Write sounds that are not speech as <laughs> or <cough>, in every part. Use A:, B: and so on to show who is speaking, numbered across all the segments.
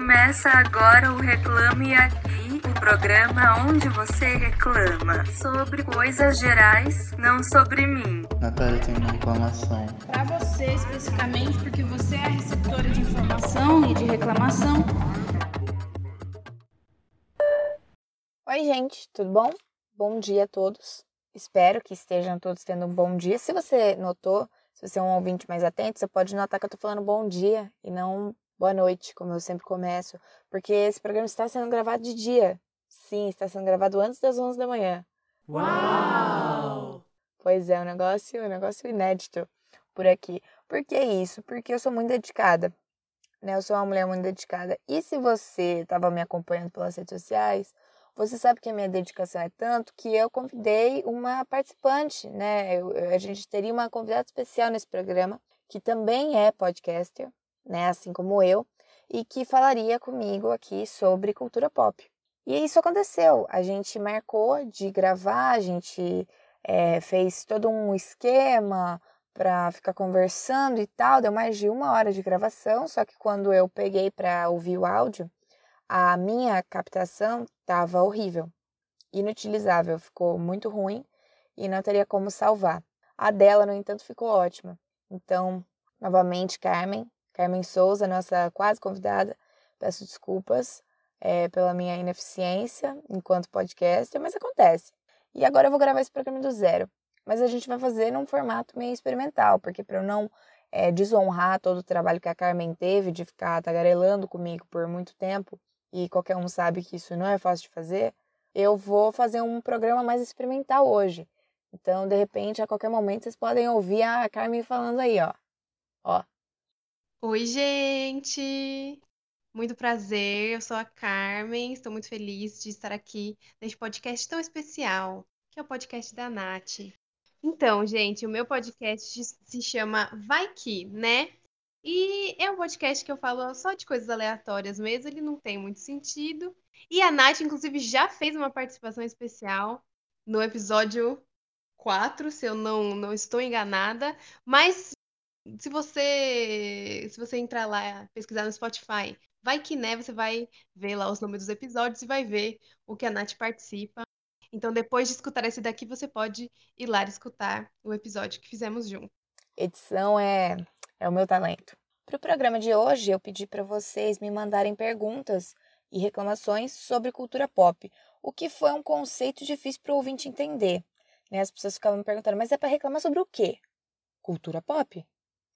A: Começa agora o Reclame Aqui, o programa onde você reclama sobre coisas gerais, não sobre mim.
B: Natália tem uma reclamação.
C: Para você especificamente, porque você é a receptora de informação e de reclamação.
D: Oi, gente, tudo bom? Bom dia a todos. Espero que estejam todos tendo um bom dia. Se você notou, se você é um ouvinte mais atento, você pode notar que eu tô falando bom dia e não boa noite, como eu sempre começo, porque esse programa está sendo gravado de dia. Sim, está sendo gravado antes das 11 da manhã.
E: Uau!
D: Pois é, um negócio, um negócio inédito por aqui. Por que isso? Porque eu sou muito dedicada. Né? Eu sou uma mulher muito dedicada. E se você estava me acompanhando pelas redes sociais, você sabe que a minha dedicação é tanto que eu convidei uma participante, né? Eu, a gente teria uma convidada especial nesse programa, que também é podcaster, né, assim como eu, e que falaria comigo aqui sobre cultura pop. E isso aconteceu. A gente marcou de gravar, a gente é, fez todo um esquema para ficar conversando e tal. Deu mais de uma hora de gravação, só que quando eu peguei para ouvir o áudio, a minha captação estava horrível, inutilizável, ficou muito ruim e não teria como salvar. A dela, no entanto, ficou ótima. Então, novamente, Carmen, Carmen Souza, nossa quase convidada. Peço desculpas é, pela minha ineficiência enquanto podcaster, mas acontece. E agora eu vou gravar esse programa do zero. Mas a gente vai fazer num formato meio experimental, porque para eu não é, desonrar todo o trabalho que a Carmen teve de ficar tagarelando comigo por muito tempo, e qualquer um sabe que isso não é fácil de fazer, eu vou fazer um programa mais experimental hoje. Então, de repente, a qualquer momento, vocês podem ouvir a Carmen falando aí, ó. Ó,
E: Oi, gente! Muito prazer, eu sou a Carmen, estou muito feliz de estar aqui neste podcast tão especial, que é o podcast da Nath. Então, gente, o meu podcast se chama Vai Que, né? E é um podcast que eu falo só de coisas aleatórias mesmo, ele não tem muito sentido. E a Nath, inclusive, já fez uma participação especial no episódio 4, se eu não, não estou enganada. Mas se você se você entrar lá pesquisar no Spotify, vai que né, você vai ver lá os nomes dos episódios e vai ver o que a Nath participa. Então, depois de escutar esse daqui, você pode ir lá escutar o episódio que fizemos junto.
D: Edição é, é o meu talento. Para o programa de hoje, eu pedi para vocês me mandarem perguntas e reclamações sobre cultura pop, o que foi um conceito difícil para o ouvinte entender. Né? As pessoas ficavam me perguntando, mas é para reclamar sobre o quê? Cultura pop?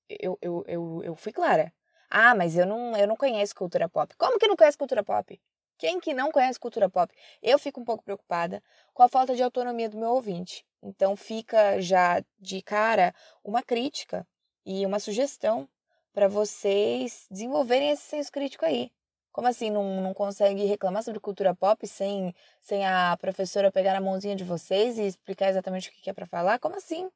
D: Eu, eu, eu, eu fui clara. Ah, mas eu não, eu não conheço cultura pop. Como que não conhece cultura pop? Quem que não conhece cultura pop? Eu fico um pouco preocupada com a falta de autonomia do meu ouvinte. Então fica já de cara uma crítica e uma sugestão para vocês desenvolverem esse senso crítico aí. Como assim não, não consegue reclamar sobre cultura pop sem, sem a professora pegar na mãozinha de vocês e explicar exatamente o que é para falar? Como assim?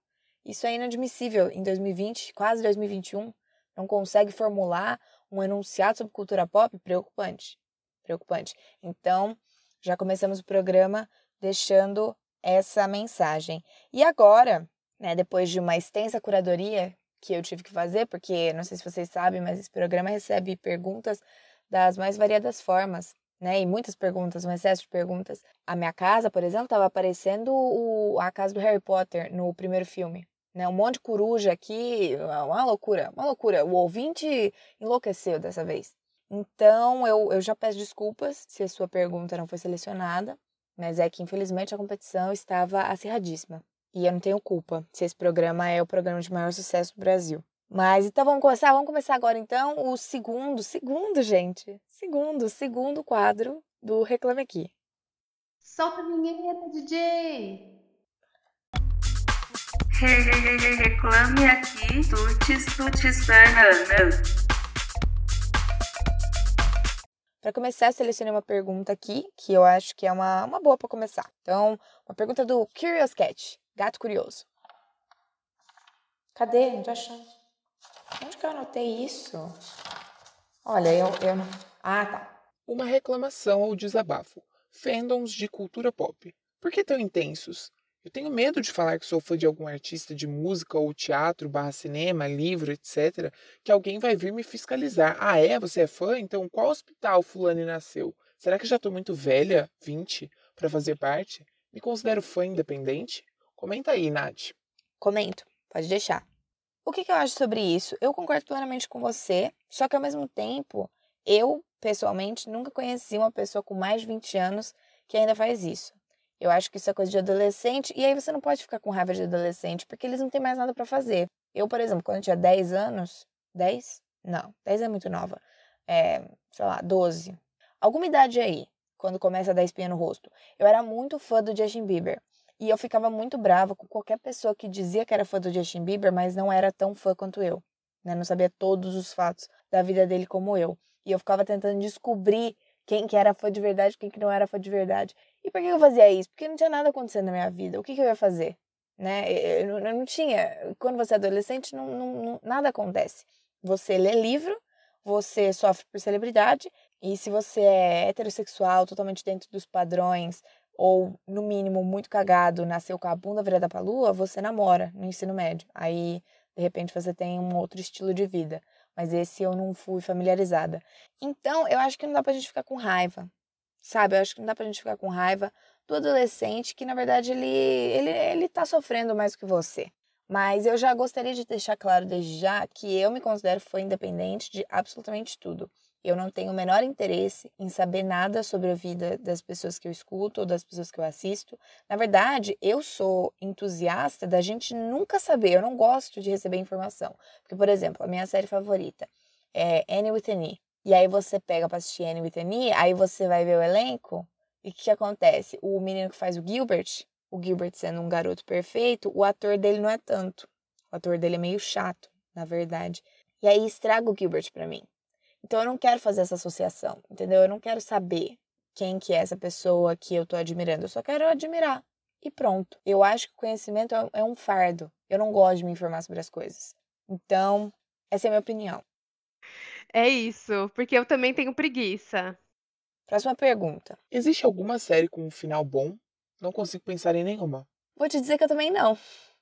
D: Isso é inadmissível em 2020, quase 2021. Não consegue formular um enunciado sobre cultura pop? Preocupante. Preocupante. Então, já começamos o programa deixando essa mensagem. E agora, né, depois de uma extensa curadoria que eu tive que fazer, porque não sei se vocês sabem, mas esse programa recebe perguntas das mais variadas formas, né? E muitas perguntas, um excesso de perguntas. A minha casa, por exemplo, estava aparecendo o, a casa do Harry Potter no primeiro filme. Né? Um monte de coruja aqui, uma loucura, uma loucura. O ouvinte enlouqueceu dessa vez. Então, eu, eu já peço desculpas se a sua pergunta não foi selecionada, mas é que infelizmente a competição estava acirradíssima. E eu não tenho culpa se esse programa é o programa de maior sucesso do Brasil. Mas então vamos começar? Vamos começar agora então o segundo, segundo, gente, segundo, segundo quadro do Reclame Aqui.
E: Solta a vinheta, DJ!
A: Reclame aqui, tutis, tutis, banana.
D: Para começar, selecionei uma pergunta aqui, que eu acho que é uma, uma boa para começar. Então, uma pergunta do Curious Cat, gato curioso. Cadê? Não tô achando. Onde que eu anotei isso? Olha, eu, eu não... Ah, tá.
F: Uma reclamação ou desabafo. Fandoms de cultura pop. Por que tão intensos? Eu tenho medo de falar que sou fã de algum artista de música ou teatro, barra cinema, livro, etc., que alguém vai vir me fiscalizar. Ah, é? Você é fã? Então qual hospital fulano nasceu? Será que já estou muito velha, 20, para fazer parte? Me considero fã independente? Comenta aí, Nath.
D: Comento, pode deixar. O que, que eu acho sobre isso? Eu concordo plenamente com você, só que ao mesmo tempo, eu, pessoalmente, nunca conheci uma pessoa com mais de 20 anos que ainda faz isso. Eu acho que isso é coisa de adolescente, e aí você não pode ficar com raiva de adolescente, porque eles não têm mais nada para fazer. Eu, por exemplo, quando eu tinha 10 anos, 10? Não, 10 é muito nova. É, sei lá, 12. Alguma idade aí, quando começa a dar espinha no rosto. Eu era muito fã do Justin Bieber. E eu ficava muito brava com qualquer pessoa que dizia que era fã do Justin Bieber, mas não era tão fã quanto eu. Né? Não sabia todos os fatos da vida dele como eu. E eu ficava tentando descobrir quem que era fã de verdade, quem que não era fã de verdade. E por que eu fazia isso? Porque não tinha nada acontecendo na minha vida. O que, que eu ia fazer? Né? Eu, eu não tinha. Quando você é adolescente, não, não, não, nada acontece. Você lê livro, você sofre por celebridade, e se você é heterossexual, totalmente dentro dos padrões, ou no mínimo muito cagado, nasceu com a bunda virada pra lua, você namora no ensino médio. Aí, de repente, você tem um outro estilo de vida. Mas esse eu não fui familiarizada. Então, eu acho que não dá pra gente ficar com raiva Sabe? Eu acho que não dá pra gente ficar com raiva do adolescente que, na verdade, ele, ele, ele tá sofrendo mais que você. Mas eu já gostaria de deixar claro desde já que eu me considero fã independente de absolutamente tudo. Eu não tenho o menor interesse em saber nada sobre a vida das pessoas que eu escuto ou das pessoas que eu assisto. Na verdade, eu sou entusiasta da gente nunca saber. Eu não gosto de receber informação. Porque, por exemplo, a minha série favorita é Annie with an E. E aí você pega pra assistir Annie an aí você vai ver o elenco, e o que, que acontece? O menino que faz o Gilbert, o Gilbert sendo um garoto perfeito, o ator dele não é tanto. O ator dele é meio chato, na verdade. E aí estraga o Gilbert para mim. Então eu não quero fazer essa associação, entendeu? Eu não quero saber quem que é essa pessoa que eu tô admirando. Eu só quero admirar. E pronto. Eu acho que o conhecimento é, é um fardo. Eu não gosto de me informar sobre as coisas. Então, essa é a minha opinião.
E: É isso, porque eu também tenho preguiça.
D: Próxima pergunta.
F: Existe alguma série com um final bom? Não consigo pensar em nenhuma.
D: Vou te dizer que eu também não.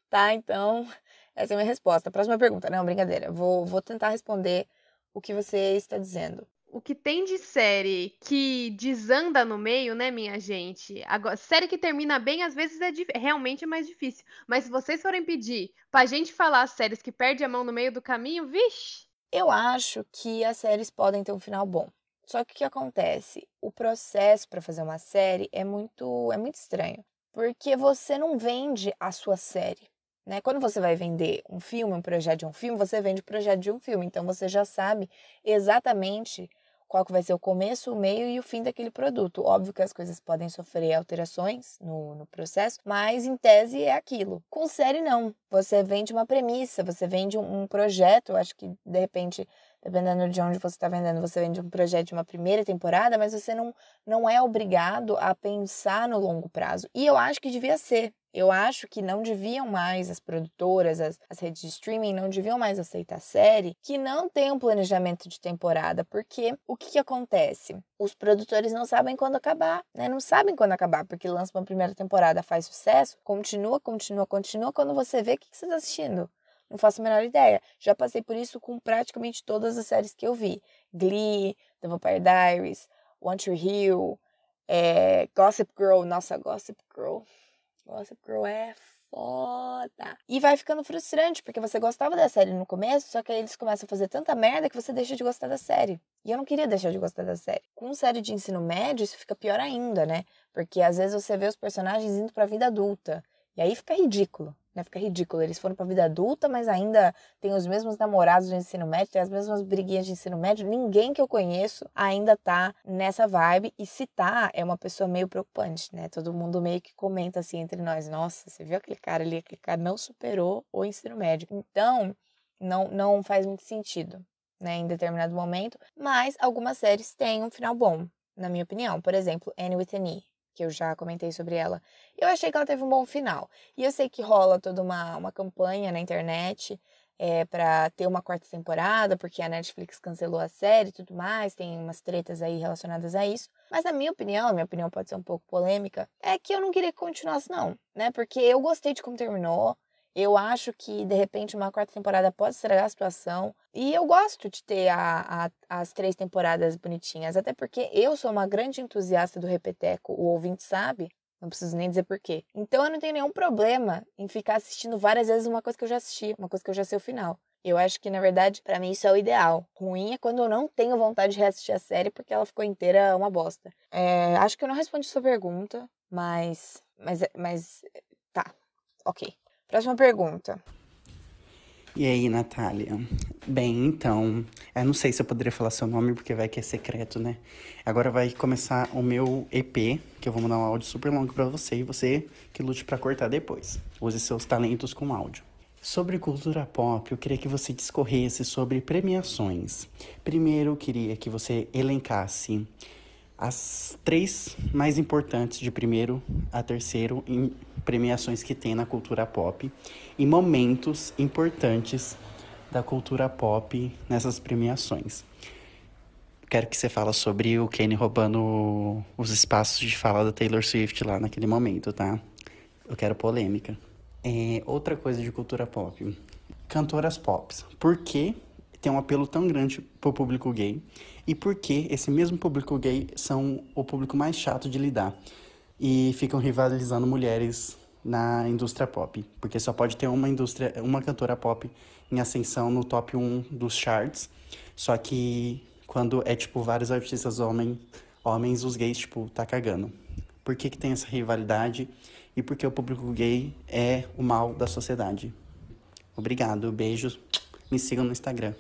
D: Tá? Então, essa é a minha resposta. Próxima pergunta. Não, brincadeira. Vou, vou tentar responder o que você está dizendo.
E: O que tem de série que desanda no meio, né, minha gente? Agora, série que termina bem, às vezes é realmente é mais difícil. Mas se vocês forem pedir pra gente falar séries que perde a mão no meio do caminho, vixe,
D: eu acho que as séries podem ter um final bom. Só que o que acontece? O processo para fazer uma série é muito, é muito estranho. Porque você não vende a sua série. Né? Quando você vai vender um filme, um projeto de um filme, você vende o projeto de um filme. Então você já sabe exatamente qual que vai ser o começo, o meio e o fim daquele produto. Óbvio que as coisas podem sofrer alterações no, no processo, mas em tese é aquilo. Com série, não. Você vende uma premissa, você vende um, projeto. Acho que, de repente, dependendo de onde você está vendendo, você vende um projeto de uma primeira temporada, mas você não, não é obrigado a pensar no longo prazo. E eu acho que devia ser. Eu acho que não deviam mais as produtoras, as, as redes de streaming, não deviam mais aceitar série que não tem um planejamento de temporada, porque o que, que acontece? Os produtores não sabem quando acabar, né? Não sabem quando acabar, porque lança uma primeira temporada, faz sucesso, continua, continua, continua. Quando você vê, o que, que você está assistindo? Não faço a menor ideia. Já passei por isso com praticamente todas as séries que eu vi. Glee, The Vampire Diaries, One Tree Hill, é, Gossip Girl. Nossa, Gossip Girl Gossip Girl é foda. E vai ficando frustrante, porque você gostava da série no começo, só que aí eles começam a fazer tanta merda que você deixa de gostar da série. E eu não queria deixar de gostar da série. Com série de ensino médio, isso fica pior ainda, né? Porque às vezes você vê os personagens indo pra vida adulta. E aí fica ridículo né? Fica ridículo. Eles foram pra vida adulta, mas ainda tem os mesmos namorados do ensino médio, tem as mesmas briguinhas de ensino médio. Ninguém que eu conheço ainda tá nessa vibe. E se tá, é uma pessoa meio preocupante, né? Todo mundo meio que comenta assim entre nós: nossa, você viu aquele cara ali? Aquele cara não superou o ensino médio. Então, não, não faz muito sentido, né? Em determinado momento. Mas algumas séries têm um final bom, na minha opinião. Por exemplo, Annie with an E que eu já comentei sobre ela. Eu achei que ela teve um bom final. E eu sei que rola toda uma, uma campanha na internet é, para ter uma quarta temporada, porque a Netflix cancelou a série e tudo mais, tem umas tretas aí relacionadas a isso. Mas na minha opinião, minha opinião pode ser um pouco polêmica, é que eu não queria que continuasse não, né? Porque eu gostei de como terminou, eu acho que, de repente, uma quarta temporada pode estragar a situação. E eu gosto de ter a, a, as três temporadas bonitinhas, até porque eu sou uma grande entusiasta do Repeteco, o ouvinte sabe. Não preciso nem dizer porquê. Então eu não tenho nenhum problema em ficar assistindo várias vezes uma coisa que eu já assisti, uma coisa que eu já sei o final. Eu acho que, na verdade, para mim isso é o ideal. Ruim é quando eu não tenho vontade de reassistir a série porque ela ficou inteira uma bosta. É, acho que eu não respondi sua pergunta, mas. Mas. Mas. Tá. Ok. Próxima pergunta.
B: E aí, Natália? Bem, então, eu não sei se eu poderia falar seu nome porque vai que é secreto, né? Agora vai começar o meu EP, que eu vou mandar um áudio super longo para você e você que lute para cortar depois. Use seus talentos com áudio. Sobre cultura pop, eu queria que você discorresse sobre premiações. Primeiro, eu queria que você elencasse as três mais importantes de primeiro a terceiro em premiações que tem na cultura pop e momentos importantes da cultura pop nessas premiações. Quero que você fale sobre o Kanye roubando os espaços de fala da Taylor Swift lá naquele momento, tá? Eu quero polêmica. É, outra coisa de cultura pop. Cantoras pop. Por que tem um apelo tão grande pro público gay? E por que esse mesmo público gay são o público mais chato de lidar e ficam rivalizando mulheres na indústria pop, porque só pode ter uma indústria, uma cantora pop em ascensão no top 1 dos charts. Só que quando é tipo vários artistas homens, homens, os gays tipo tá cagando. Por que que tem essa rivalidade e por que o público gay é o mal da sociedade? Obrigado, beijos. Me sigam no Instagram.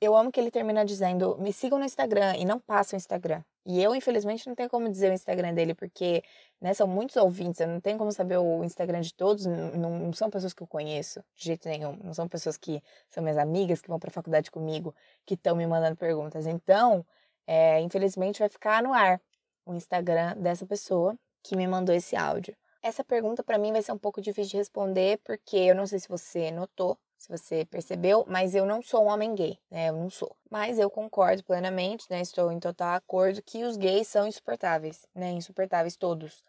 D: Eu amo que ele termina dizendo: me sigam no Instagram e não passam o Instagram. E eu, infelizmente, não tenho como dizer o Instagram dele, porque né, são muitos ouvintes, eu não tenho como saber o Instagram de todos, não, não são pessoas que eu conheço de jeito nenhum, não são pessoas que são minhas amigas, que vão para a faculdade comigo, que estão me mandando perguntas. Então, é, infelizmente, vai ficar no ar o Instagram dessa pessoa que me mandou esse áudio. Essa pergunta para mim vai ser um pouco difícil de responder, porque eu não sei se você notou, se você percebeu, mas eu não sou um homem gay, né? Eu não sou. Mas eu concordo plenamente, né? Estou em total acordo que os gays são insuportáveis, né? Insuportáveis todos.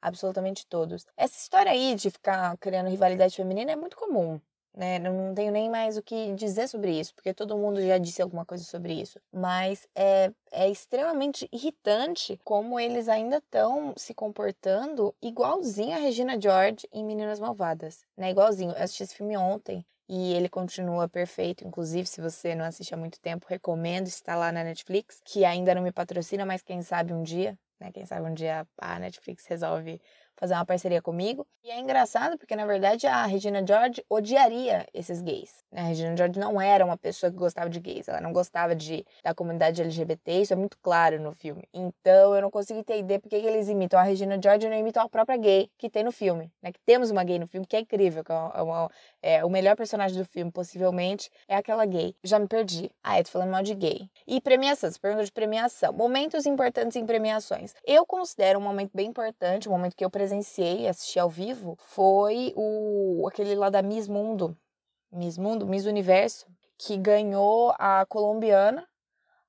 D: Absolutamente todos. Essa história aí de ficar criando rivalidade feminina é muito comum, né? Não tenho nem mais o que dizer sobre isso, porque todo mundo já disse alguma coisa sobre isso. Mas é, é extremamente irritante como eles ainda estão se comportando igualzinho a Regina George em Meninas Malvadas, né? Igualzinho. Eu assisti esse filme ontem e ele continua perfeito. Inclusive, se você não assiste há muito tempo, recomendo. Está lá na Netflix, que ainda não me patrocina, mas quem sabe um dia, né? Quem sabe um dia a Netflix resolve fazer uma parceria comigo. E é engraçado porque, na verdade, a Regina George odiaria esses gays. Né? A Regina George não era uma pessoa que gostava de gays, ela não gostava de, da comunidade LGBT, isso é muito claro no filme. Então, eu não consigo entender por que eles imitam a Regina George e não imitam a própria gay que tem no filme. Né? Que temos uma gay no filme, que é incrível, que é, uma, é o melhor personagem do filme, possivelmente, é aquela gay. Já me perdi. Ah, eu tô falando mal de gay. E premiações, pergunta de premiação. Momentos importantes em premiações. Eu considero um momento bem importante, um momento que eu presenciei, assisti ao vivo, foi o aquele lá da Miss Mundo, Miss Mundo, Miss Universo, que ganhou a colombiana.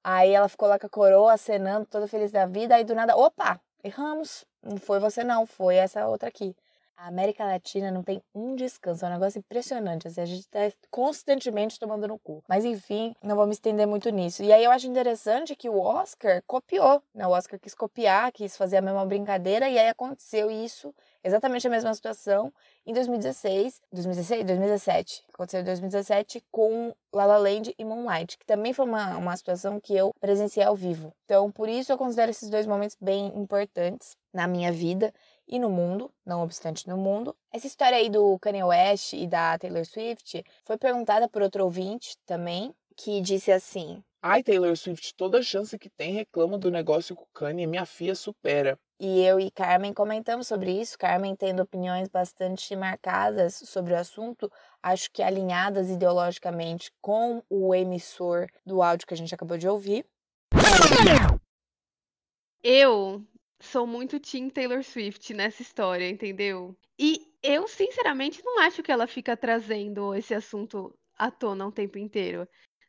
D: Aí ela ficou lá com a coroa, acenando, toda feliz da vida. Aí do nada, opa, erramos. Não foi você não, foi essa outra aqui. A América Latina não tem um descanso, é um negócio impressionante. Assim, a gente tá constantemente tomando no cu. Mas enfim, não vou me estender muito nisso. E aí eu acho interessante que o Oscar copiou, né? O Oscar quis copiar, quis fazer a mesma brincadeira, e aí aconteceu isso, exatamente a mesma situação, em 2016, 2016, 2017. Aconteceu em 2017 com La La Land e Moonlight, que também foi uma, uma situação que eu presenciei ao vivo. Então, por isso eu considero esses dois momentos bem importantes na minha vida e no mundo, não obstante no mundo. Essa história aí do Kanye West e da Taylor Swift foi perguntada por outro ouvinte também, que disse assim:
F: Ai, Taylor Swift, toda chance que tem reclama do negócio com o Kanye, minha filha supera.
D: E eu e Carmen comentamos sobre isso, Carmen tendo opiniões bastante marcadas sobre o assunto, acho que alinhadas ideologicamente com o emissor do áudio que a gente acabou de ouvir.
E: Eu sou muito Team Taylor Swift nessa história, entendeu? E eu, sinceramente, não acho que ela fica trazendo esse assunto à tona o tempo inteiro.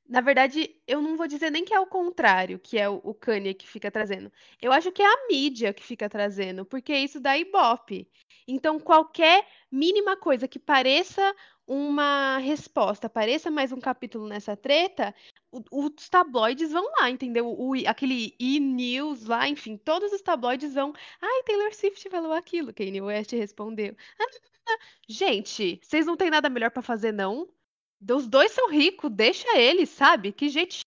E: Na verdade, eu não vou dizer nem que é o contrário, que é o, Kanye que fica trazendo. Eu acho que é a mídia que fica trazendo, porque isso dá ibope. Então, qualquer mínima coisa que pareça uma resposta, pareça mais um capítulo nessa treta, os tabloides vão lá, entendeu? O, aquele E-News lá, enfim, todos os tabloides vão. Ai, Taylor Swift falou aquilo, Kanye West respondeu. <laughs> Gente, vocês não têm nada melhor pra fazer, não? Os dois são ricos, deixa eles, sabe? Que gente.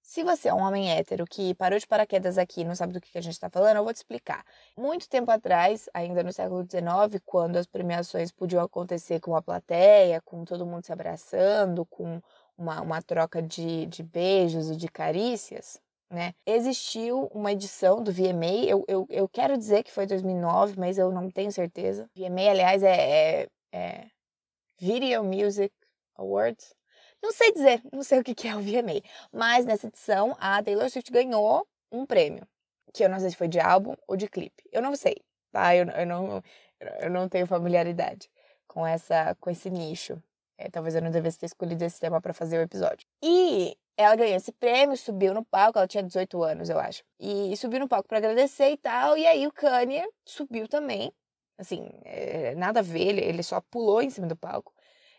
D: Se você é um homem hétero que parou de paraquedas aqui e não sabe do que que a gente está falando, eu vou te explicar. Muito tempo atrás, ainda no século XIX, quando as premiações podiam acontecer com a plateia, com todo mundo se abraçando, com uma, uma troca de, de beijos e de carícias, né? Existiu uma edição do VMA, eu, eu, eu quero dizer que foi 2009, mas eu não tenho certeza. VMA, aliás, é, é, é Video Music Awards. Não sei dizer, não sei o que é o VMA. Mas nessa edição, a Taylor Swift ganhou um prêmio. Que eu não sei se foi de álbum ou de clipe. Eu não sei, tá? Eu, eu, não, eu não tenho familiaridade com, essa, com esse nicho. É, talvez eu não devesse ter escolhido esse tema para fazer o episódio. E ela ganhou esse prêmio, subiu no palco, ela tinha 18 anos, eu acho. E subiu no palco para agradecer e tal. E aí o Kanye subiu também. Assim, é, nada a ver, ele, só pulou em cima do palco.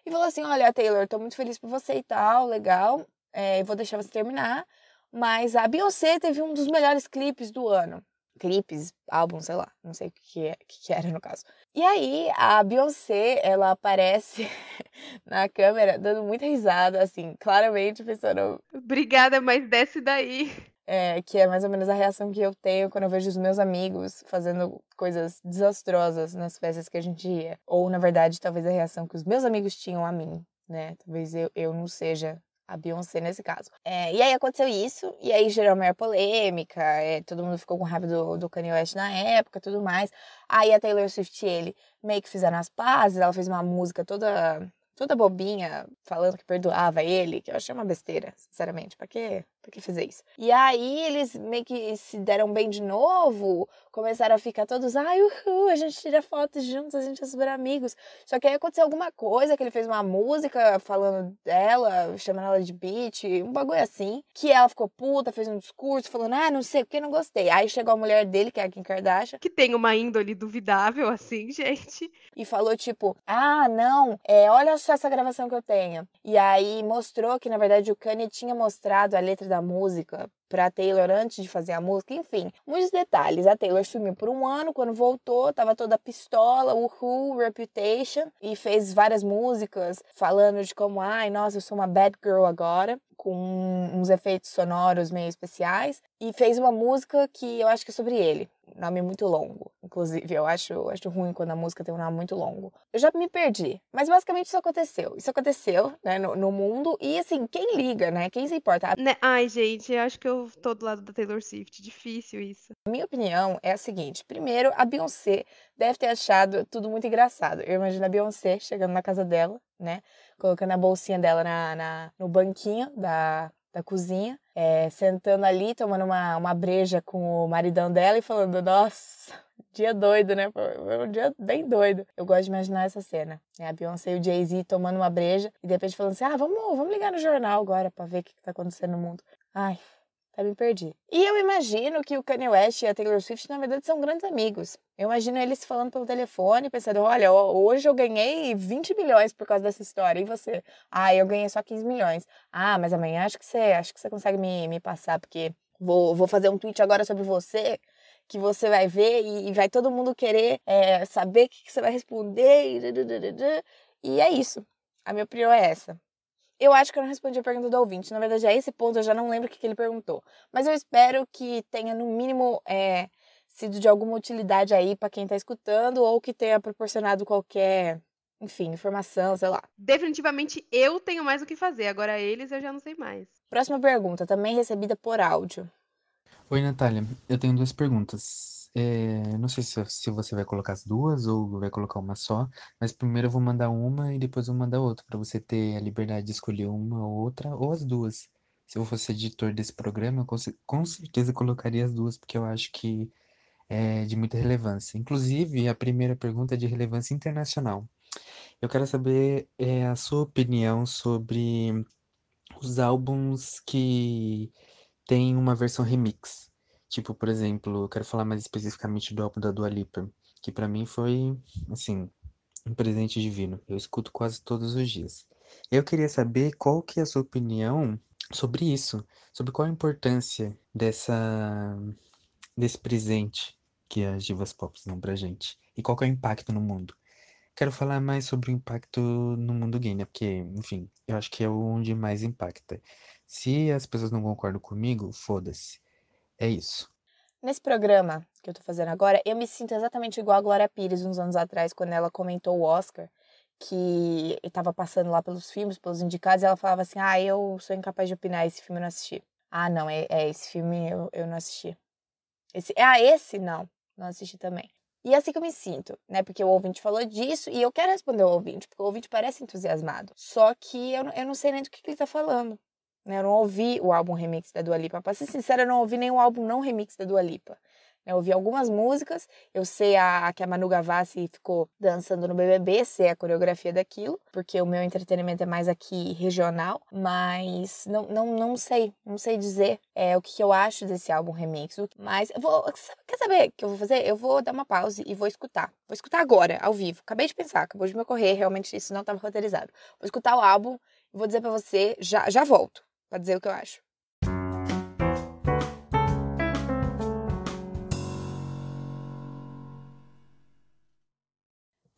D: E falou assim: Olha, Taylor, tô muito feliz por você e tal, legal. É, vou deixar você terminar. Mas a Beyoncé teve um dos melhores clipes do ano. Clipes, álbum, sei lá, não sei o que, é, que, que era no caso. E aí, a Beyoncé, ela aparece <laughs> na câmera dando muita risada, assim, claramente pensando.
E: Obrigada, mas desce daí.
D: É, que é mais ou menos a reação que eu tenho quando eu vejo os meus amigos fazendo coisas desastrosas nas festas que a gente ia. Ou, na verdade, talvez a reação que os meus amigos tinham a mim, né? Talvez eu, eu não seja a Beyoncé nesse caso. É, e aí aconteceu isso, e aí gerou uma maior polêmica, é, todo mundo ficou com raiva do, do Kanye West na época tudo mais. Aí a Taylor Swift e ele meio que fizeram as pazes, ela fez uma música toda toda bobinha, falando que perdoava ele, que eu achei uma besteira, sinceramente. Pra que, pra que fazer isso? E aí eles meio que se deram bem de novo, começaram a ficar todos, ai, uhul, a gente tira fotos juntos, a gente é super amigos. Só que aí aconteceu alguma coisa, que ele fez uma música falando dela, chamando ela de bitch, um bagulho assim, que ela ficou puta, fez um discurso falando, ah, não sei o que, não gostei. Aí chegou a mulher dele, que é a Kim Kardashian,
E: Que tem uma índole duvidável, assim, <laughs> gente.
D: e falou tipo, ah, não, é, olha só essa gravação que eu tenho. E aí mostrou que na verdade o Kanye tinha mostrado a letra da música pra Taylor antes de fazer a música, enfim, muitos detalhes. A Taylor sumiu por um ano, quando voltou, tava toda pistola, Woohoo, Reputation, e fez várias músicas falando de como, ai, nossa, eu sou uma bad girl agora, com uns efeitos sonoros meio especiais, e fez uma música que eu acho que é sobre ele. Nome muito longo, inclusive. Eu acho, eu acho ruim quando a música tem um nome muito longo. Eu já me perdi. Mas basicamente isso aconteceu. Isso aconteceu, né, no, no mundo. E assim, quem liga, né? Quem se importa?
E: Né? Ai, gente, eu acho que eu tô do lado da Taylor Swift. Difícil isso.
D: Minha opinião é a seguinte: primeiro, a Beyoncé deve ter achado tudo muito engraçado. Eu imagino a Beyoncé chegando na casa dela, né? Colocando a bolsinha dela na, na no banquinho da, da cozinha, é, sentando ali, tomando uma, uma breja com o maridão dela e falando: Nossa, dia doido, né? Foi um dia bem doido. Eu gosto de imaginar essa cena. Né? A Beyoncé e o Jay-Z tomando uma breja e de repente falando assim: Ah, vamos, vamos ligar no jornal agora pra ver o que, que tá acontecendo no mundo. Ai, até me perdi. E eu imagino que o Kanye West e a Taylor Swift, na verdade, são grandes amigos. Eu imagino eles falando pelo telefone, pensando: olha, hoje eu ganhei 20 milhões por causa dessa história. E você? Ah, eu ganhei só 15 milhões. Ah, mas amanhã acho que você, acho que você consegue me, me passar, porque vou, vou fazer um tweet agora sobre você. Que você vai ver e, vai todo mundo querer é, saber o que, que você vai responder. E, e é isso. A minha opinião é essa. Eu acho que eu não respondi a pergunta do ouvinte. Na verdade, a esse ponto eu já não lembro o que, que ele perguntou. Mas eu espero que tenha, no mínimo, é, sido de alguma utilidade aí para quem tá escutando ou que tenha proporcionado qualquer, enfim, informação, sei lá.
E: Definitivamente eu tenho mais o que fazer. Agora eles eu já não sei mais.
D: Próxima pergunta, também recebida por áudio.
G: Oi, Natália. Eu tenho duas perguntas. É, não sei se, se você vai colocar as duas ou vai colocar uma só, mas primeiro eu vou mandar uma e depois eu vou mandar outra, para você ter a liberdade de escolher uma ou outra, ou as duas. Se eu fosse editor desse programa, eu com, com certeza colocaria as duas, porque eu acho que é de muita relevância. Inclusive, a primeira pergunta é de relevância internacional. Eu quero saber é, a sua opinião sobre os álbuns que têm uma versão remix. Tipo, por exemplo, eu quero falar mais especificamente do álbum da Dua Lipa, que pra mim foi, assim, um presente divino. Eu escuto quase todos os dias. Eu queria saber qual que é a sua opinião sobre isso, sobre qual a importância dessa desse presente que as divas pop dão pra gente e qual que é o impacto no mundo. Quero falar mais sobre o impacto no mundo gay, né? Porque, enfim, eu acho que é onde mais impacta. Se as pessoas não concordam comigo, foda-se. É isso.
D: Nesse programa que eu tô fazendo agora, eu me sinto exatamente igual a Glória Pires uns anos atrás, quando ela comentou o Oscar, que estava passando lá pelos filmes, pelos indicados, e ela falava assim: Ah, eu sou incapaz de opinar, esse filme eu não assisti. Ah, não, é, é esse filme eu, eu não assisti. Esse, ah, esse não, não assisti também. E é assim que eu me sinto, né? Porque o ouvinte falou disso e eu quero responder ao ouvinte, porque o ouvinte parece entusiasmado. Só que eu, eu não sei nem do que, que ele tá falando. Né? Eu não ouvi o álbum remix da Dua Lipa. Pra ser sincera, eu não ouvi o álbum não remix da Dua Lipa. Eu ouvi algumas músicas, eu sei a, que a Manu Gavassi ficou dançando no BBB, sei a coreografia daquilo, porque o meu entretenimento é mais aqui regional, mas não, não, não sei, não sei dizer é, o que, que eu acho desse álbum remix. Mas vou, quer saber o que eu vou fazer? Eu vou dar uma pausa e vou escutar. Vou escutar agora, ao vivo. Acabei de pensar, acabou de me ocorrer, realmente isso não estava roteirizado. Vou escutar o álbum vou dizer para você, já, já volto, para dizer o que eu acho.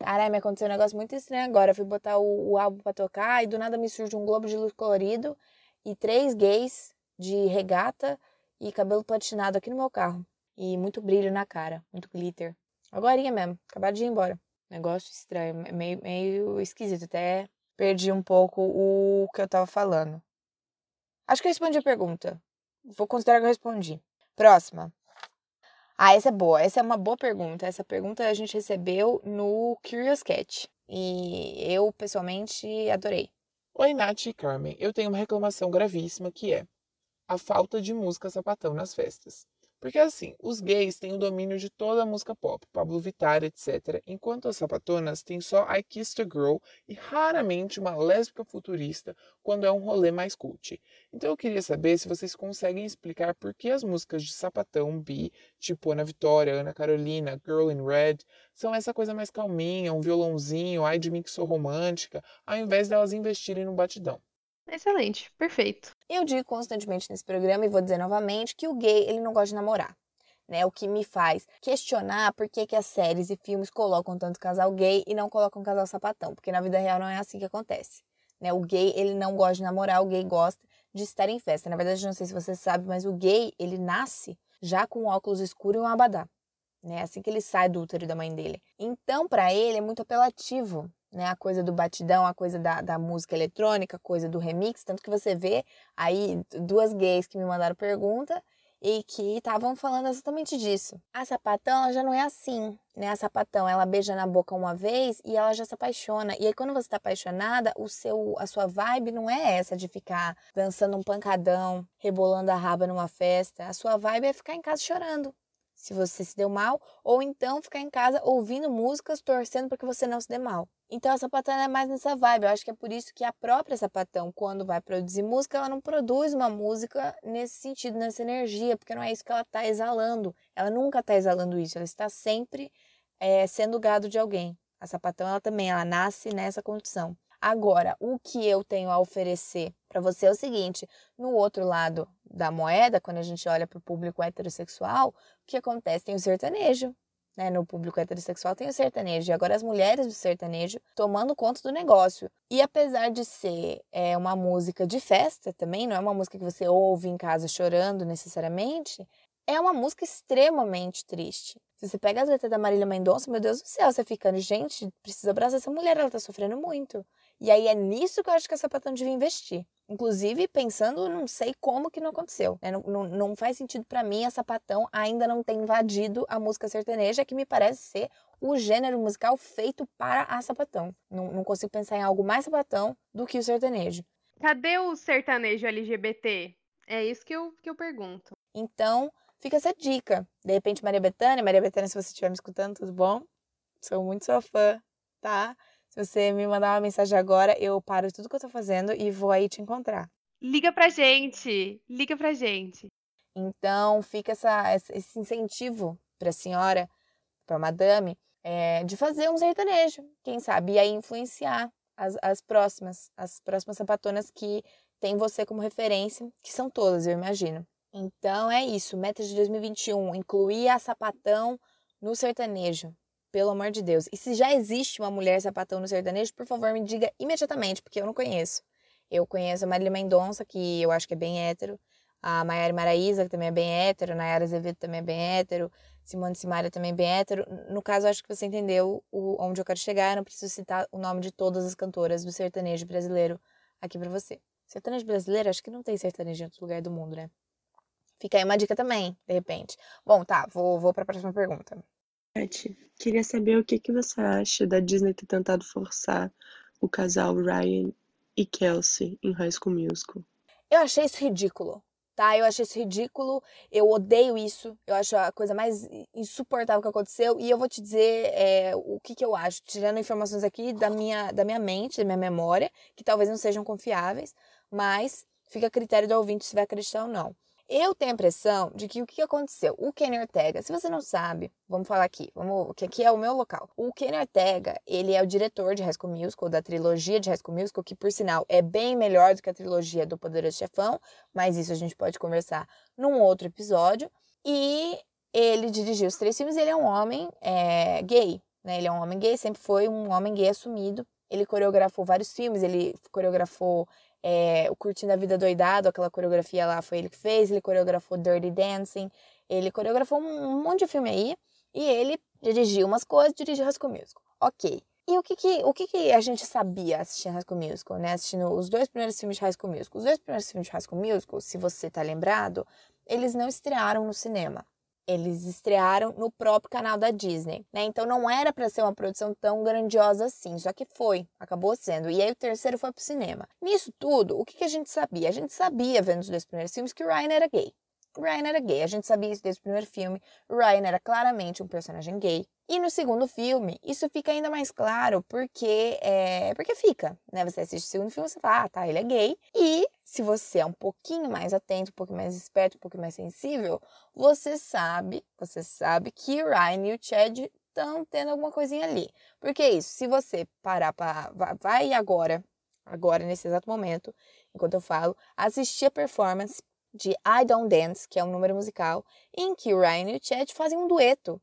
D: Caralho, me aconteceu um negócio muito estranho agora. Eu fui botar o, o álbum pra tocar e do nada me surge um globo de luz colorido e três gays de regata e cabelo platinado aqui no meu carro. E muito brilho na cara, muito glitter. Agora mesmo, acabar de ir embora. Negócio estranho, meio, meio esquisito. Até perdi um pouco o que eu tava falando. Acho que eu respondi a pergunta. Vou considerar que eu respondi. Próxima. Ah, essa é boa. Essa é uma boa pergunta. Essa pergunta a gente recebeu no Curious Cat. E eu, pessoalmente, adorei.
F: Oi, Nath e Carmen. Eu tenho uma reclamação gravíssima que é a falta de música sapatão nas festas. Porque assim, os gays têm o domínio de toda a música pop, Pablo Vittar, etc., enquanto as sapatonas têm só I Kissed a Girl e raramente uma lésbica futurista quando é um rolê mais cult. Então eu queria saber se vocês conseguem explicar por que as músicas de sapatão bi, tipo Ana Vitória, Ana Carolina, Girl in Red, são essa coisa mais calminha, um violãozinho, ai de mim que sou romântica, ao invés delas investirem no batidão.
E: Excelente, perfeito.
D: Eu digo constantemente nesse programa e vou dizer novamente que o gay ele não gosta de namorar. Né, o que me faz questionar por que, que as séries e filmes colocam tanto casal gay e não colocam casal sapatão, porque na vida real não é assim que acontece. Né? O gay ele não gosta de namorar, o gay gosta de estar em festa. Na verdade, não sei se você sabe, mas o gay ele nasce já com óculos escuros e um abadá. Né? Assim que ele sai do útero da mãe dele. Então, para ele é muito apelativo né? A coisa do batidão, a coisa da, da música eletrônica, a coisa do remix. Tanto que você vê aí duas gays que me mandaram pergunta e que estavam falando exatamente disso. A sapatão ela já não é assim, né? A sapatão ela beija na boca uma vez e ela já se apaixona. E aí quando você está apaixonada, o seu a sua vibe não é essa de ficar dançando um pancadão, rebolando a raba numa festa. A sua vibe é ficar em casa chorando se você se deu mal, ou então ficar em casa ouvindo músicas, torcendo para que você não se dê mal. Então a sapatão é mais nessa vibe. Eu acho que é por isso que a própria sapatão, quando vai produzir música, ela não produz uma música nesse sentido, nessa energia, porque não é isso que ela está exalando. Ela nunca está exalando isso, ela está sempre é, sendo gado de alguém. A sapatão, ela também, ela nasce nessa condição. Agora, o que eu tenho a oferecer para você é o seguinte: no outro lado da moeda, quando a gente olha para o público heterossexual, o que acontece? Tem o sertanejo. Né? No público heterossexual tem o sertanejo. E agora as mulheres do sertanejo tomando conta do negócio. E apesar de ser é, uma música de festa também, não é uma música que você ouve em casa chorando necessariamente, é uma música extremamente triste. Se você pega as letras da Marília Mendonça, meu Deus do céu, você fica, gente, precisa abraçar essa mulher, ela tá sofrendo muito. E aí é nisso que eu acho que a Sapatão devia investir. Inclusive, pensando, não sei como que não aconteceu. Né? Não, não, não, faz sentido para mim a Sapatão ainda não ter invadido a música sertaneja, que me parece ser o gênero musical feito para a Sapatão. Não, não consigo pensar em algo mais Sapatão do que o sertanejo.
E: Cadê o sertanejo LGBT? É isso que eu, que eu pergunto.
D: Então, fica essa dica. De repente, Maria Bethânia, Maria Bethânia, se você estiver me escutando, tudo bom? Sou muito sua fã, tá? Se você me mandar uma mensagem agora, eu paro tudo que eu tô fazendo e vou aí te encontrar.
E: Liga pra gente! Liga pra gente!
D: Então, fica essa, esse incentivo para a senhora, para a madame, é, de fazer um sertanejo, quem sabe, e aí influenciar as, as próximas, as próximas sapatonas que tem você como referência, que são todas, eu imagino. Então é isso, meta de 2021, incluir a sapatão no sertanejo. Pelo amor de Deus. E se já existe uma mulher sapatão no sertanejo, por favor, me diga imediatamente, porque eu não conheço. Eu conheço a Marília Mendonça, que eu acho que é bem hétero. A Maiara Maraíza, que também é bem hétero. Nayara Azevedo também é bem hétero. Simone Simaria também é bem hétero. No caso, acho que você entendeu o, onde eu quero chegar. Eu não preciso citar o nome de todas as cantoras do sertanejo brasileiro aqui para você. Sertanejo brasileiro, acho que não tem sertanejo em outro lugar do mundo, né? Fica aí uma dica também, de repente. Bom, tá, vou, vou para a próxima pergunta.
H: Beth, queria saber o que, que você acha da Disney ter tentado forçar o casal Ryan e Kelsey em High School Musical.
D: Eu achei isso ridículo, tá? Eu achei isso ridículo, eu odeio isso, eu acho a coisa mais insuportável que aconteceu e eu vou te dizer é, o que, que eu acho, tirando informações aqui da minha, da minha mente, da minha memória, que talvez não sejam confiáveis, mas fica a critério do ouvinte se vai acreditar ou não. Eu tenho a impressão de que o que aconteceu? O Kenny Ortega, se você não sabe, vamos falar aqui, vamos, que aqui é o meu local. O Kenny Ortega, ele é o diretor de High School Musical, da trilogia de High School Musical, que por sinal é bem melhor do que a trilogia do Poderoso Chefão, mas isso a gente pode conversar num outro episódio. E ele dirigiu os três filmes, ele é um homem é, gay, né? Ele é um homem gay, sempre foi um homem gay assumido. Ele coreografou vários filmes, ele coreografou é, o Curtindo a Vida Doidado, aquela coreografia lá foi ele que fez, ele coreografou Dirty Dancing, ele coreografou um, monte de filme aí, e ele dirigiu umas coisas, dirigiu High Musical. Ok. E o que que, o que que a gente sabia assistindo High School Musical, né? Assistindo os dois primeiros filmes de High School Musical. Os dois primeiros filmes de High School Musical, se você tá lembrado, eles não estrearam no cinema eles estrearam no próprio canal da Disney, né? Então não era para ser uma produção tão grandiosa assim, só que foi, acabou sendo. E aí o terceiro foi pro cinema. Nisso tudo, o que, que a gente sabia? A gente sabia, vendo os dois primeiros filmes, que o Ryan era gay. Ryan era gay, a gente sabia isso desde o primeiro filme. Ryan era claramente um personagem gay. E no segundo filme, isso fica ainda mais claro porque é, porque fica, né? Você assiste o segundo filme, você fala, ah, tá, ele é gay. E se você é um pouquinho mais atento, um pouquinho mais esperto, um pouquinho mais sensível, você sabe, você sabe que Ryan e o Chad estão tendo alguma coisinha ali. Porque é isso, se você parar para vai agora, agora nesse exato momento, enquanto eu falo, assistir a performance de I Don't Dance, que é um número musical, em que o Ryan e o Chad fazem um dueto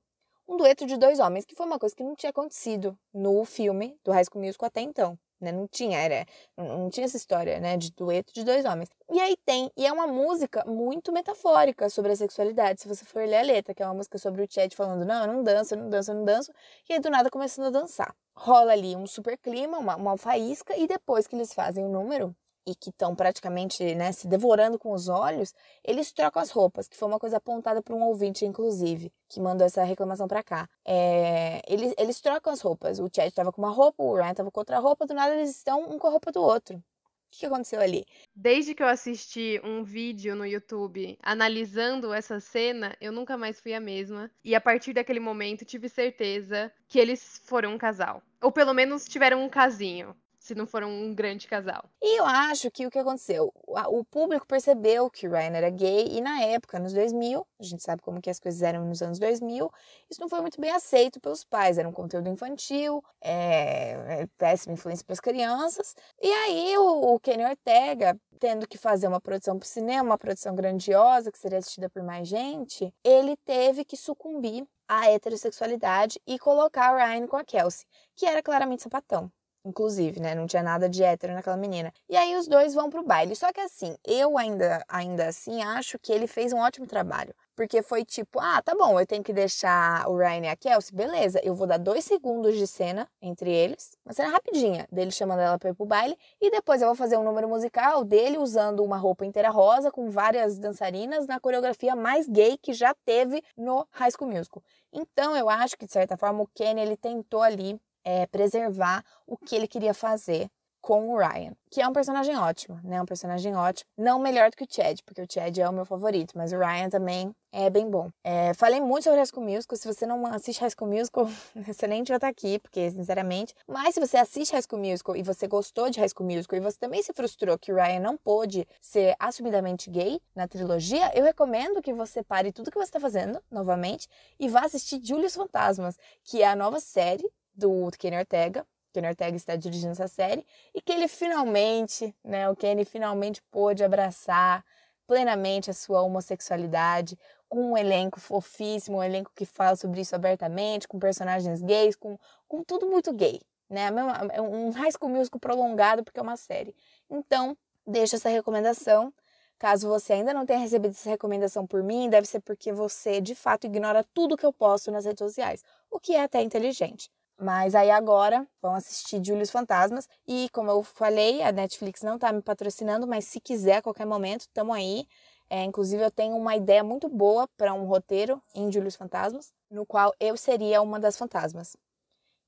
D: um dueto de dois homens, que foi uma coisa que não tinha acontecido no filme do High School Musical até então. Né? Não tinha, era, não tinha essa história, né, de dueto de dois homens. E aí tem, e é uma música muito metafórica sobre a sexualidade, se você for ler a letra, que é uma música sobre o Chad falando, não, eu não danço, eu não danço, eu não danço, e aí do nada começando a dançar. Rola ali um super clima, uma, uma faísca, e depois que eles fazem o número, e que estão praticamente né, se devorando com os olhos, eles trocam as roupas, que foi uma coisa apontada por um ouvinte, inclusive, que mandou essa reclamação para cá. É, eles, eles trocam as roupas. O Chad estava com uma roupa, o Ryan estava com outra roupa, do nada eles estão um com a roupa do outro. O que aconteceu ali?
E: Desde que eu assisti um vídeo no YouTube analisando essa cena, eu nunca mais fui a mesma. E a partir daquele momento tive certeza que eles foram um casal. Ou pelo menos tiveram um casinho se não for um grande casal.
D: E eu acho que o que aconteceu? O público percebeu que o Ryan era gay e na época, nos 2000, a gente sabe como que as coisas eram nos anos 2000, isso não foi muito bem aceito pelos pais. Era um conteúdo infantil, é, é péssima influência para as crianças. E aí o, o Kenny Ortega, tendo que fazer uma produção para o cinema, uma produção grandiosa que seria assistida por mais gente, ele teve que sucumbir à heterossexualidade e colocar o Ryan com a Kelsey, que era claramente sapatão inclusive, né? Não tinha nada de hétero naquela menina. E aí os dois vão pro baile. Só que assim, eu ainda, ainda assim acho que ele fez um ótimo trabalho. Porque foi tipo, ah, tá bom, eu tenho que deixar o Ryan e a Kelsey, beleza, eu vou dar dois segundos de cena entre eles, uma cena rapidinha, dele chamando ela pra ir pro baile, e depois eu vou fazer um número musical dele usando uma roupa inteira rosa, com várias dançarinas, na coreografia mais gay que já teve no High School Musical. Então eu acho que, de certa forma, o Kenny, ele tentou ali é, preservar o que ele queria fazer com o Ryan, que é um personagem ótimo, né? Um personagem ótimo. Não melhor do que o Chad, porque o Chad é o meu favorito, mas o Ryan também é bem bom. É, falei muito sobre High School Musical. Se você não assiste High School Musical, você nem devia estar aqui, porque, sinceramente. Mas se você assiste High School Musical e você gostou de High School Musical e você também se frustrou que o Ryan não pôde ser assumidamente gay na trilogia, eu recomendo que você pare tudo que você está fazendo, novamente, e vá assistir Julius Fantasmas, que é a nova série do Kenny Ortega, Kenny Ortega está dirigindo essa série, e que ele finalmente, né, o Kenny finalmente pôde abraçar plenamente a sua homossexualidade, com um elenco fofíssimo, um elenco que fala sobre isso abertamente, com personagens gays, com, com tudo muito gay, né? É um High School Musical prolongado, porque é uma série. Então, deixo essa recomendação. Caso você ainda não tenha recebido essa recomendação por mim, deve ser porque você, de fato, ignora tudo que eu posto nas redes sociais, o que é até inteligente. Mas aí agora vão assistir Julius Fantasmas. E como eu falei, a Netflix não tá me patrocinando, mas se quiser a qualquer momento, tamo aí. É, inclusive, eu tenho uma ideia muito boa para um roteiro em Julius Fantasmas, no qual eu seria uma das fantasmas.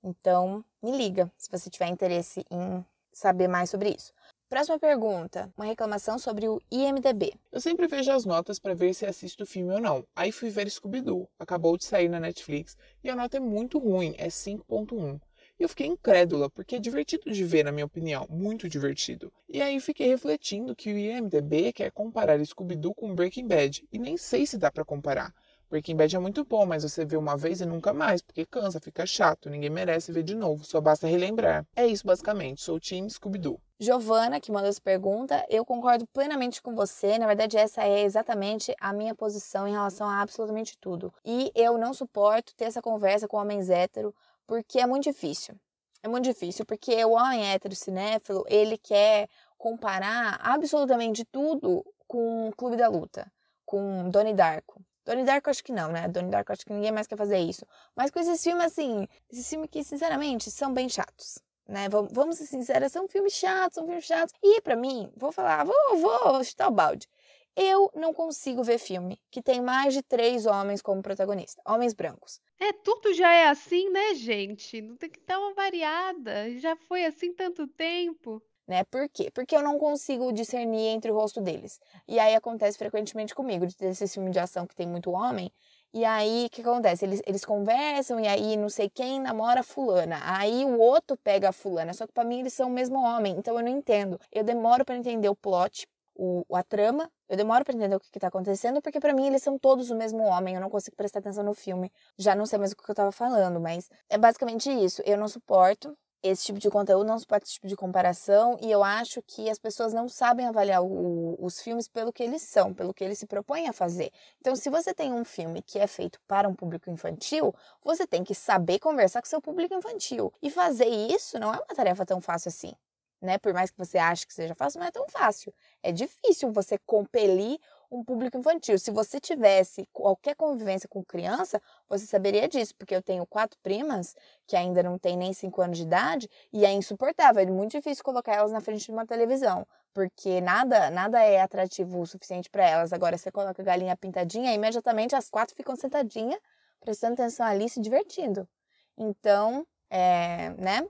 D: Então, me liga se você tiver interesse em saber mais sobre isso. Próxima pergunta, uma reclamação sobre o IMDB.
F: Eu sempre vejo as notas para ver se assisto o filme ou não. Aí fui ver Scooby-Doo, acabou de sair na Netflix e a nota é muito ruim, é 5.1. E eu fiquei incrédula, porque é divertido de ver, na minha opinião, muito divertido. E aí fiquei refletindo que o IMDB quer comparar Scooby-Doo com Breaking Bad, e nem sei se dá para comparar. Breaking Bad é muito bom, mas você vê uma vez e nunca mais, porque cansa, fica chato, ninguém merece ver de novo, só basta relembrar. É isso basicamente, sou o time Scooby-Doo.
D: Giovana, que mandou essa pergunta, eu concordo plenamente com você. Na verdade, essa é exatamente a minha posição em relação a absolutamente tudo. E eu não suporto ter essa conversa com homens hétero, porque é muito difícil. É muito difícil, porque o homem hétero cinéfilo, ele quer comparar absolutamente tudo com o Clube da Luta, com Donnie Darko. Donnie Darko acho que não, né? Donnie Darko acho que ninguém mais quer fazer isso. Mas com esses filmes, assim, esses filmes que, sinceramente, são bem chatos. Né? Vamos, ser sinceros, são filmes chatos, são filmes chatos. E para mim, vou falar, vou, vou chutar o balde. Eu não consigo ver filme que tem mais de três homens como protagonista, homens brancos.
E: É, tudo já é assim, né, gente? Não tem que dar uma variada. Já foi assim tanto tempo
D: né? Por quê? Porque eu não consigo discernir entre o rosto deles. E aí acontece frequentemente comigo, de ter esse filme de ação que tem muito homem. E aí, o que acontece? Eles, eles conversam e aí não sei quem namora fulana. Aí o outro pega a fulana. Só que pra mim eles são o mesmo homem. Então eu não entendo. Eu demoro para entender o plot, o, a trama. Eu demoro para entender o que, que tá acontecendo, porque para mim eles são todos o mesmo homem. Eu não consigo prestar atenção no filme. Já não sei mais o que eu tava falando, mas é basicamente isso. Eu não suporto esse tipo de conteúdo, não suporta esse tipo de comparação, e eu acho que as pessoas não sabem avaliar o, os filmes pelo que eles são, pelo que eles se propõem a fazer. Então, se você tem um filme que é feito para um público infantil, você tem que saber conversar com seu público infantil. E fazer isso não é uma tarefa tão fácil assim. Né? Por mais que você ache que seja fácil, não é tão fácil. É difícil você compelir um público infantil. Se você tivesse qualquer convivência com criança, você saberia disso, porque eu tenho quatro primas que ainda não têm nem cinco anos de idade e é insuportável, é muito difícil colocar elas na frente de uma televisão, porque nada, nada é atrativo o suficiente para elas. Agora você coloca a galinha pintadinha, imediatamente as quatro ficam sentadinhas, prestando atenção ali, se divertindo. Então, é, né?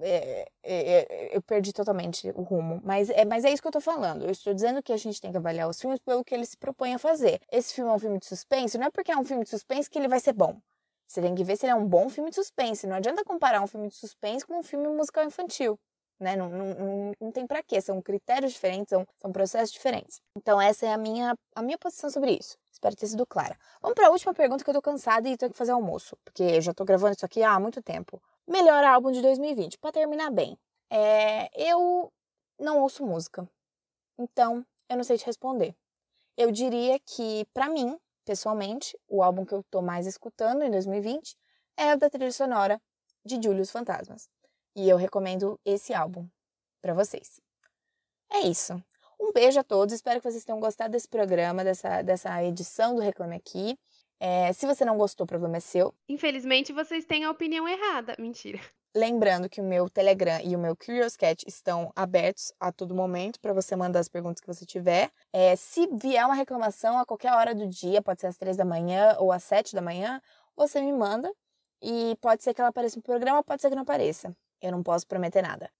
D: É, é, é, eu perdi totalmente o rumo. Mas é, mas é isso que eu tô falando. Eu estou dizendo que a gente tem que avaliar os filmes pelo que eles se propõem a fazer. Esse filme é um filme de suspense, não é porque é um filme de suspense que ele vai ser bom. Você tem que ver se ele é um bom filme de suspense. Não adianta comparar um filme de suspense com um filme musical infantil. Né? Não, não, não, não tem para quê. São critérios diferentes, são, são processos diferentes. Então, essa é a minha, a minha posição sobre isso. Espero ter sido clara. Vamos para a última pergunta que eu tô cansada e tenho que fazer almoço, porque eu já tô gravando isso aqui há muito tempo. Melhor álbum de 2020, para terminar bem. É, eu não ouço música, então eu não sei te responder. Eu diria que, para mim, pessoalmente, o álbum que eu tô mais escutando em 2020 é o da trilha sonora de Julius Fantasmas. E eu recomendo esse álbum para vocês. É isso. Um beijo a todos, espero que vocês tenham gostado desse programa, dessa, dessa edição do Reclame Aqui. É, se você não gostou, o problema é seu.
E: Infelizmente, vocês têm a opinião errada. Mentira.
D: Lembrando que o meu Telegram e o meu Curious Cat estão abertos a todo momento para você mandar as perguntas que você tiver. É, se vier uma reclamação a qualquer hora do dia, pode ser às três da manhã ou às sete da manhã, você me manda. E pode ser que ela apareça no programa, pode ser que não apareça. Eu não posso prometer nada.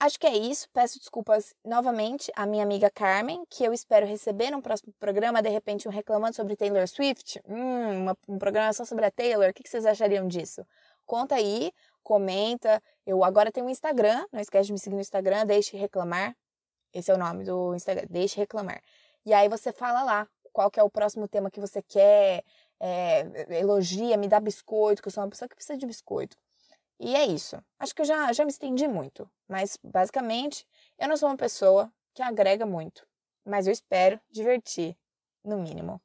D: Acho que é isso. Peço desculpas novamente à minha amiga Carmen, que eu espero receber no próximo programa, de repente, um reclamando sobre Taylor Swift. Hum, um programa só sobre a Taylor. O que vocês achariam disso? Conta aí, comenta. Eu agora tenho um Instagram, não esquece de me seguir no Instagram, deixe reclamar. Esse é o nome do Instagram, deixe reclamar. E aí você fala lá qual que é o próximo tema que você quer, é, elogia, me dá biscoito, que eu sou uma pessoa que precisa de biscoito. E é isso. Acho que eu já, já me estendi muito. Mas, basicamente, eu não sou uma pessoa que agrega muito. Mas eu espero divertir, no mínimo.